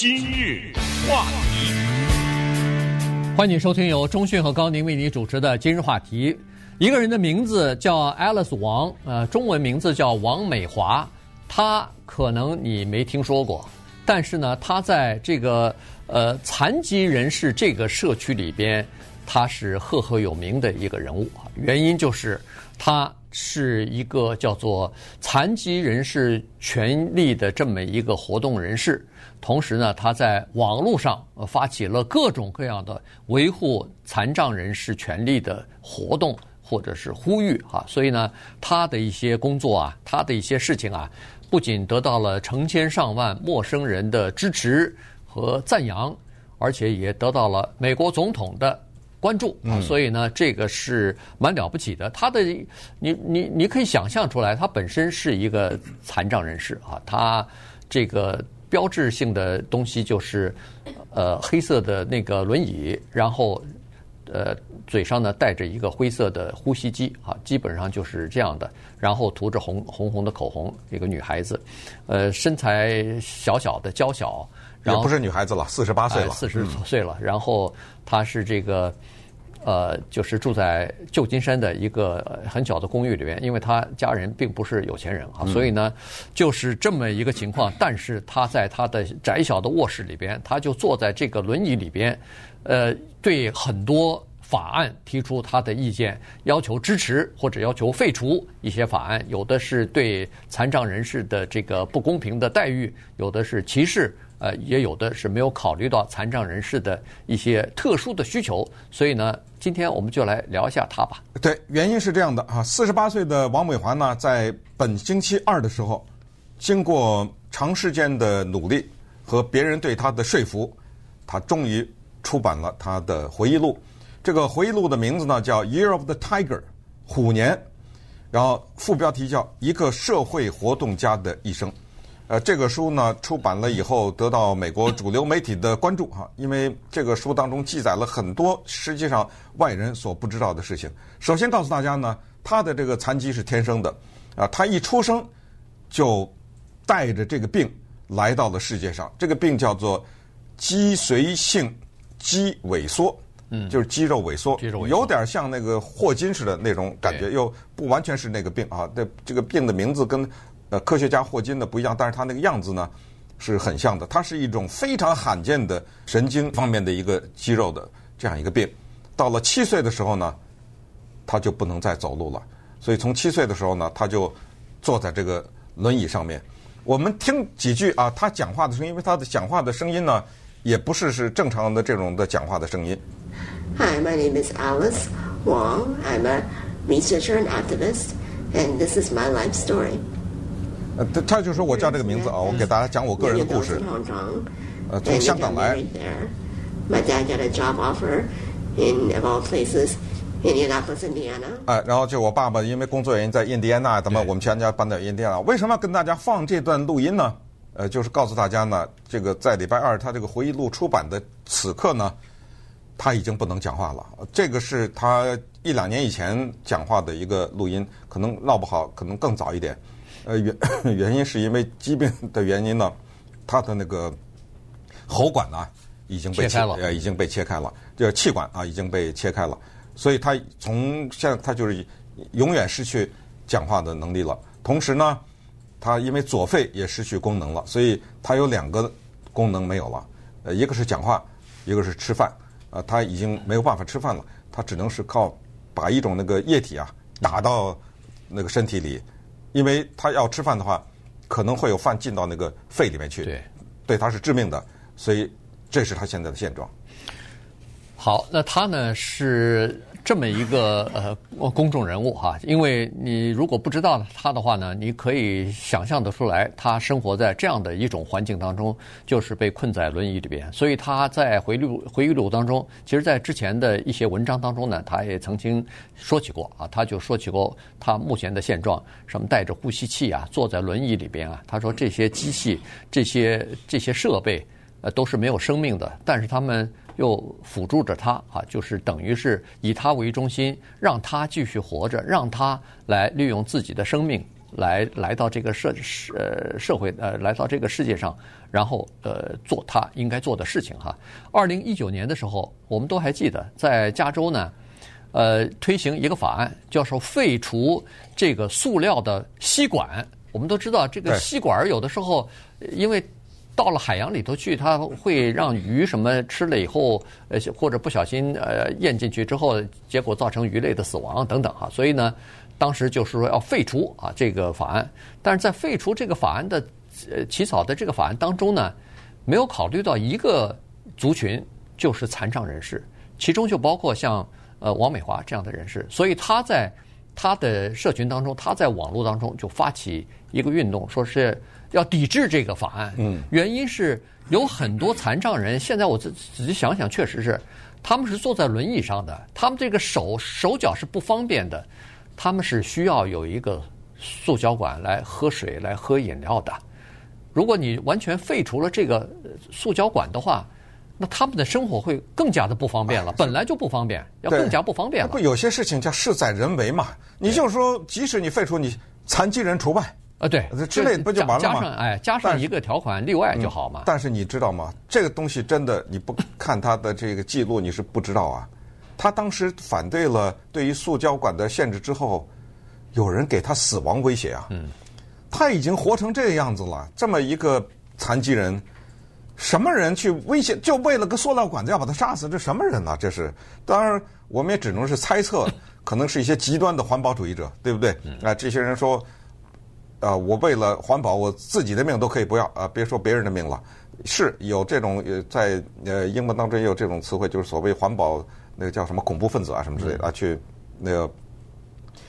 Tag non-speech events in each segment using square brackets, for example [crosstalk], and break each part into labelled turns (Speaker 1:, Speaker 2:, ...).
Speaker 1: 今日话题，
Speaker 2: 欢迎收听由中讯和高宁为你主持的今日话题。一个人的名字叫 Alice 王，呃，中文名字叫王美华。她可能你没听说过，但是呢，她在这个呃残疾人士这个社区里边，她是赫赫有名的一个人物。原因就是她是一个叫做残疾人士权利的这么一个活动人士。同时呢，他在网络上发起了各种各样的维护残障人士权利的活动或者是呼吁哈，所以呢，他的一些工作啊，他的一些事情啊，不仅得到了成千上万陌生人的支持和赞扬，而且也得到了美国总统的关注啊，所以呢，这个是蛮了不起的。他的，你你你可以想象出来，他本身是一个残障人士啊，他这个。标志性的东西就是，呃，黑色的那个轮椅，然后，呃，嘴上呢戴着一个灰色的呼吸机，啊，基本上就是这样的。然后涂着红红红的口红，一个女孩子，呃，身材小小的娇小，然后
Speaker 3: 也不是女孩子了，四十八岁了，
Speaker 2: 四十岁了。然后她是这个。呃，就是住在旧金山的一个很小的公寓里边，因为她家人并不是有钱人啊，所以呢，就是这么一个情况。但是她在她的窄小的卧室里边，她就坐在这个轮椅里边，呃，对很多法案提出他的意见，要求支持或者要求废除一些法案，有的是对残障人士的这个不公平的待遇，有的是歧视。呃，也有的是没有考虑到残障人士的一些特殊的需求，所以呢，今天我们就来聊一下他吧。
Speaker 3: 对，原因是这样的啊，四十八岁的王美华呢，在本星期二的时候，经过长时间的努力和别人对他的说服，他终于出版了他的回忆录。这个回忆录的名字呢叫《Year of the Tiger》，虎年，然后副标题叫《一个社会活动家的一生》。呃，这个书呢出版了以后，得到美国主流媒体的关注哈，因为这个书当中记载了很多实际上外人所不知道的事情。首先告诉大家呢，他的这个残疾是天生的，啊，他一出生就带着这个病来到了世界上，这个病叫做脊髓性肌萎缩，嗯，就是肌肉萎缩，有点像那个霍金似的那种感觉，又不完全是那个病啊。这这个病的名字跟。呃，科学家霍金的不一样，但是他那个样子呢是很像的。它是一种非常罕见的神经方面的一个肌肉的这样一个病。到了七岁的时候呢，他就不能再走路了。所以从七岁的时候呢，他就坐在这个轮椅上面。我们听几句啊，他讲话的声音，因为他的讲话的声音呢，也不是是正常的这种的讲话的声音。
Speaker 4: Hi, my name is Alice Wong. I'm a researcher and activist, and this is my life story.
Speaker 3: 他他就说我叫这个名字啊，我给大家讲我个人的故事。呃，从香港来。哎，然后就我爸爸因为工作原因在印第安纳，咱们我们全家搬到印第安纳。为什么要跟大家放这段录音呢？呃，就是告诉大家呢，这个在礼拜二他这个回忆录出版的此刻呢，他已经不能讲话了。这个是他一两年以前讲话的一个录音，可能闹不好，可能更早一点。呃，原原因是因为疾病的原因呢，他的那个喉管呢已经被切，了，呃，已经被切开了，这个气管啊已经被切开了，所以他从现在他就是永远失去讲话的能力了。同时呢，他因为左肺也失去功能了，所以他有两个功能没有了，呃，一个是讲话，一个是吃饭，呃，他已经没有办法吃饭了，他只能是靠把一种那个液体啊打到那个身体里。因为他要吃饭的话，可能会有饭进到那个肺里面去，对，对他是致命的，所以这是他现在的现状。
Speaker 2: 好，那他呢是。这么一个呃公众人物哈，因为你如果不知道他的话呢，你可以想象得出来，他生活在这样的一种环境当中，就是被困在轮椅里边。所以他在回忆录回忆录当中，其实，在之前的一些文章当中呢，他也曾经说起过啊，他就说起过他目前的现状，什么带着呼吸器啊，坐在轮椅里边啊，他说这些机器、这些这些设备呃都是没有生命的，但是他们。又辅助着他啊，就是等于是以他为中心，让他继续活着，让他来利用自己的生命来来到这个社呃社会呃来到这个世界上，然后呃做他应该做的事情哈。二零一九年的时候，我们都还记得，在加州呢，呃推行一个法案，叫做废除这个塑料的吸管。我们都知道，这个吸管有的时候因为到了海洋里头去，它会让鱼什么吃了以后，呃或者不小心呃咽进去之后，结果造成鱼类的死亡等等哈。所以呢。当时就是说要废除啊这个法案，但是在废除这个法案的呃起草的这个法案当中呢，没有考虑到一个族群，就是残障人士，其中就包括像呃王美华这样的人士，所以他在他的社群当中，他在网络当中就发起一个运动，说是要抵制这个法案。嗯，原因是有很多残障人，现在我仔仔细想想，确实是他们是坐在轮椅上的，他们这个手手脚是不方便的。他们是需要有一个塑胶管来喝水、来喝饮料的。如果你完全废除了这个塑胶管的话，那他们的生活会更加的不方便了。本来就不方便，要更加不方便了。
Speaker 3: 不，有些事情叫事在人为嘛。你就说，即使你废除，你残疾人除外
Speaker 2: 啊，对，
Speaker 3: 之类不就完了吗？
Speaker 2: 加上哎，加上一个条款例外就好嘛。
Speaker 3: 但是你知道吗？这个东西真的，你不 [laughs] 看他的这个记录，你是不知道啊。他当时反对了对于塑胶管的限制之后，有人给他死亡威胁啊！嗯，他已经活成这个样子了，这么一个残疾人，什么人去威胁？就为了个塑料管子要把他杀死？这什么人呢？这是当然，我们也只能是猜测，可能是一些极端的环保主义者，对不对？啊，这些人说，啊，我为了环保，我自己的命都可以不要啊，别说别人的命了。是有这种呃，在呃英文当中也有这种词汇，就是所谓环保。那个叫什么恐怖分子啊，什么之类的啊，去那个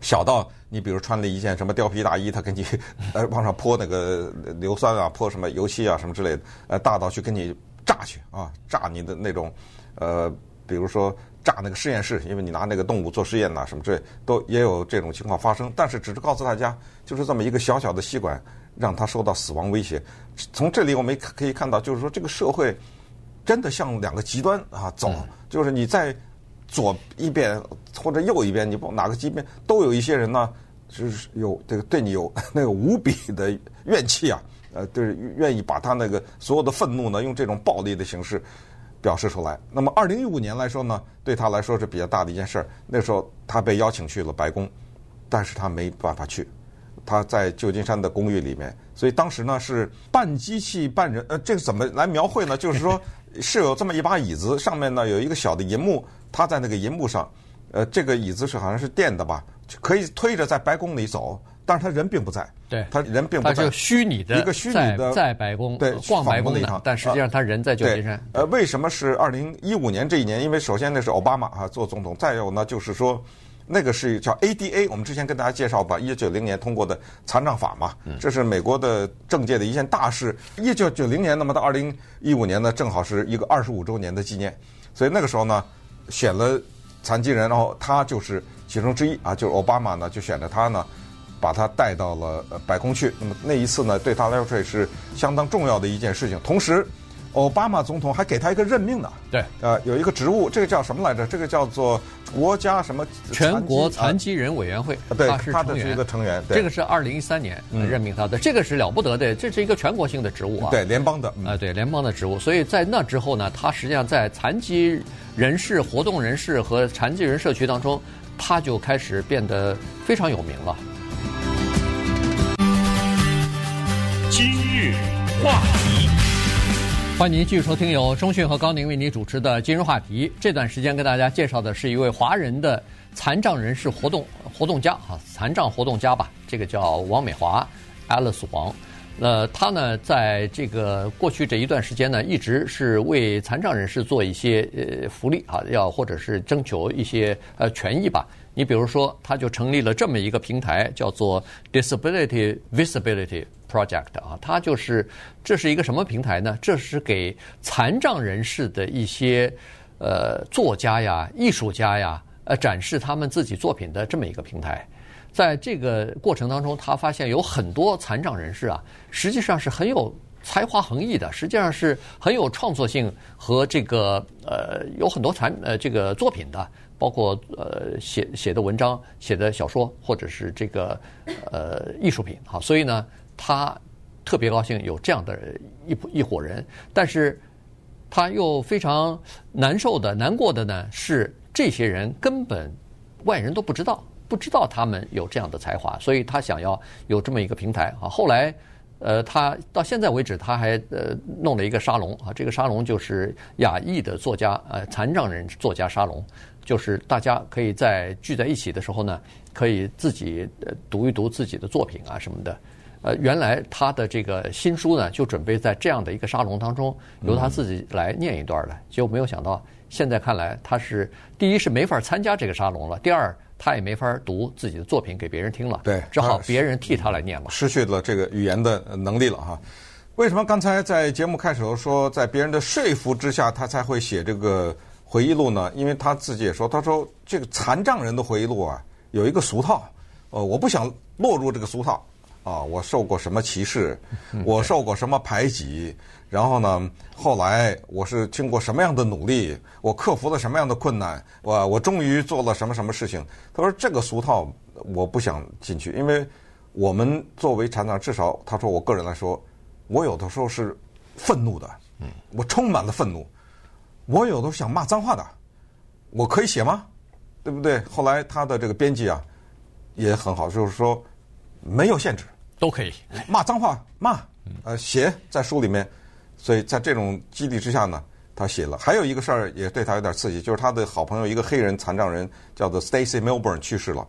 Speaker 3: 小到你比如穿了一件什么貂皮大衣，他给你 [laughs] 呃往上泼那个硫酸啊，泼什么油漆啊什么之类的，呃大到去给你炸去啊，炸你的那种呃，比如说炸那个实验室，因为你拿那个动物做实验呐什么之类，都也有这种情况发生。但是只是告诉大家，就是这么一个小小的吸管，让他受到死亡威胁。从这里我们可以看到，就是说这个社会真的向两个极端啊走，就是你在。左一边或者右一边，你不哪个极端都有一些人呢，就是有这个对你有 [laughs] 那个无比的怨气啊，呃，就是愿意把他那个所有的愤怒呢，用这种暴力的形式表示出来。那么，二零一五年来说呢，对他来说是比较大的一件事儿。那时候他被邀请去了白宫，但是他没办法去，他在旧金山的公寓里面。所以当时呢是半机器半人，呃，这个怎么来描绘呢？就是说是有这么一把椅子，上面呢有一个小的银幕。他在那个银幕上，呃，这个椅子是好像是电的吧，可以推着在白宫里走，但是他人并不在。
Speaker 2: 对，
Speaker 3: 他人并不在。
Speaker 2: 他就虚拟的
Speaker 3: 一个虚拟的
Speaker 2: 在白宫
Speaker 3: 对
Speaker 2: 逛白宫的，但实际上他人在旧金山。
Speaker 3: 呃，为什么是二零一五年这一年？因为首先那是奥巴马啊做总统，再有呢就是说，那个是叫 ADA，我们之前跟大家介绍吧，一九九零年通过的残障法嘛，这是美国的政界的一件大事。一九九零年，那么到二零一五年呢，正好是一个二十五周年的纪念，所以那个时候呢。选了残疾人，然后他就是其中之一啊，就是奥巴马呢就选了他呢，把他带到了白宫去。那么那一次呢，对他来说也是相当重要的一件事情。同时，奥巴马总统还给他一个任命呢。
Speaker 2: 对，
Speaker 3: 呃，有一个职务，这个叫什么来着？这个叫做国家什么？
Speaker 2: 全国残疾人委员会。
Speaker 3: 啊、对，他是他的是一个成员。对，
Speaker 2: 这个是二零一三年任命他的，嗯、这个是了不得的，这是一个全国性的职务啊。
Speaker 3: 对，联邦的。啊、
Speaker 2: 嗯呃，对，联邦的职务。所以在那之后呢，他实际上在残疾。人士、活动人士和残疾人社区当中，他就开始变得非常有名了。
Speaker 1: 话题，
Speaker 2: 欢迎您继续收听由中讯和高宁为您主持的《今日话题》。这段时间跟大家介绍的是一位华人的残障人士活动活动家啊，残障活动家吧，这个叫王美华，Alice 王。呃，他呢，在这个过去这一段时间呢，一直是为残障人士做一些呃福利啊，要或者是征求一些呃权益吧。你比如说，他就成立了这么一个平台，叫做 Disability Visibility Project 啊。他就是这是一个什么平台呢？这是给残障人士的一些呃作家呀、艺术家呀，呃展示他们自己作品的这么一个平台。在这个过程当中，他发现有很多残障人士啊，实际上是很有才华横溢的，实际上是很有创作性和这个呃有很多产呃这个作品的，包括呃写写的文章、写的小说或者是这个呃艺术品好，所以呢，他特别高兴有这样的一一伙人，但是他又非常难受的、难过的呢是这些人根本外人都不知道，不知道他们有这样的才华，所以他想要有这么一个平台啊，后来。呃，他到现在为止，他还呃弄了一个沙龙啊，这个沙龙就是亚裔的作家，呃，残障人作家沙龙，就是大家可以在聚在一起的时候呢，可以自己呃读一读自己的作品啊什么的。呃，原来他的这个新书呢，就准备在这样的一个沙龙当中由他自己来念一段的，结果没有想到，现在看来他是第一是没法参加这个沙龙了，第二。他也没法读自己的作品给别人听了，
Speaker 3: 对，
Speaker 2: 只好别人替他来念了，
Speaker 3: 失去了这个语言的能力了哈。为什么刚才在节目开始的时候说，在别人的说服之下，他才会写这个回忆录呢？因为他自己也说，他说这个残障人的回忆录啊，有一个俗套，呃，我不想落入这个俗套。啊，我受过什么歧视？我受过什么排挤？然后呢，后来我是经过什么样的努力？我克服了什么样的困难？我我终于做了什么什么事情？他说这个俗套我不想进去，因为我们作为厂长，至少他说我个人来说，我有的时候是愤怒的，嗯，我充满了愤怒，我有的时候想骂脏话的，我可以写吗？对不对？后来他的这个编辑啊也很好，就是说没有限制。
Speaker 2: 都可以
Speaker 3: 骂脏话，骂，呃，写在书里面，所以在这种激励之下呢，他写了。还有一个事儿也对他有点刺激，就是他的好朋友一个黑人残障人叫做 Stacy Milburn 去世了。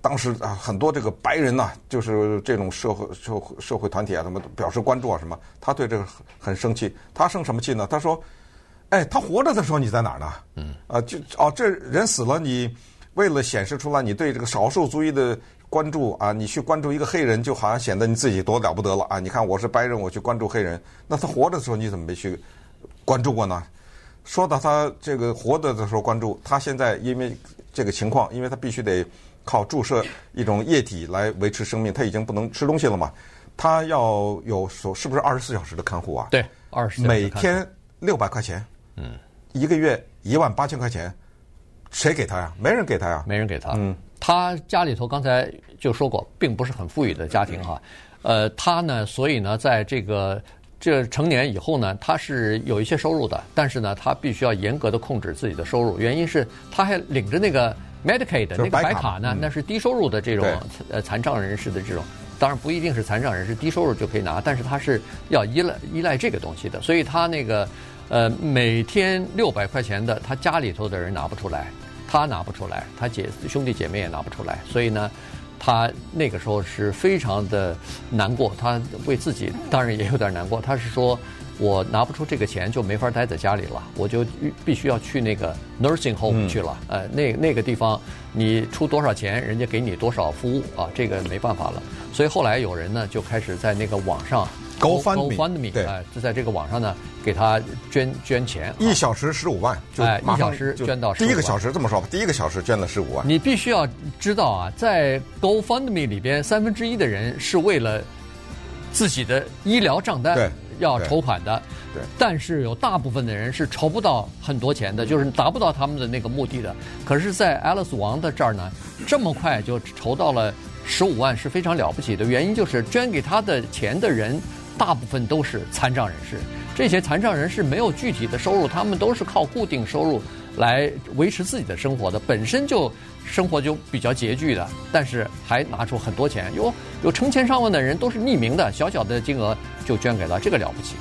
Speaker 3: 当时啊，很多这个白人呐，就是这种社会社会社会团体啊，什么表示关注啊什么，他对这个很生气。他生什么气呢？他说：“哎，他活着的时候你在哪儿呢？嗯，啊，就哦，这人死了，你为了显示出来你对这个少数族裔的。”关注啊！你去关注一个黑人，就好像显得你自己多了不得了啊！你看我是白人，我去关注黑人，那他活着的时候你怎么没去关注过呢？说到他这个活着的时候关注，他现在因为这个情况，因为他必须得靠注射一种液体来维持生命，他已经不能吃东西了嘛，他要有手是不是二十四小时的看护啊？
Speaker 2: 对，二十四
Speaker 3: 每天六百块钱，嗯，一个月一万八千块钱，谁给他呀？没人给他呀，
Speaker 2: 没人给他，嗯。他家里头刚才就说过，并不是很富裕的家庭哈，呃，他呢，所以呢，在这个这成年以后呢，他是有一些收入的，但是呢，他必须要严格的控制自己的收入，原因是他还领着那个 Medicaid 那个白卡呢，嗯、那是低收入的这种呃残障人士的这种，当然不一定是残障人士，低收入就可以拿，但是他是要依赖依赖这个东西的，所以他那个呃每天六百块钱的，他家里头的人拿不出来。他拿不出来，他姐兄弟姐妹也拿不出来，所以呢，他那个时候是非常的难过。他为自己当然也有点难过。他是说，我拿不出这个钱，就没法待在家里了，我就必须要去那个 nursing home 去了。呃，那那个地方你出多少钱，人家给你多少服务啊，这个没办法了。所以后来有人呢就开始在那个网上。
Speaker 3: GoFundMe，
Speaker 2: 对，就在这个网上呢，给他捐捐钱，
Speaker 3: 一小时十五万，就
Speaker 2: 哎，一小时捐到
Speaker 3: 第一个小时这么说吧，第一个小时捐了十五万。
Speaker 2: 你必须要知道啊，在 GoFundMe 里边，三分之一的人是为了自己的医疗账单要筹款的，
Speaker 3: 对，
Speaker 2: 但是有大部分的人是筹不到很多钱的，就是达不到他们的那个目的的。可是，在 Alice 王的这儿呢，这么快就筹到了十五万，是非常了不起的。原因就是捐给他的钱的人。大部分都是残障人士，这些残障人士没有具体的收入，他们都是靠固定收入来维持自己的生活的，本身就生活就比较拮据的，但是还拿出很多钱，有有成千上万的人都是匿名的，小小的金额就捐给了，这个了不起。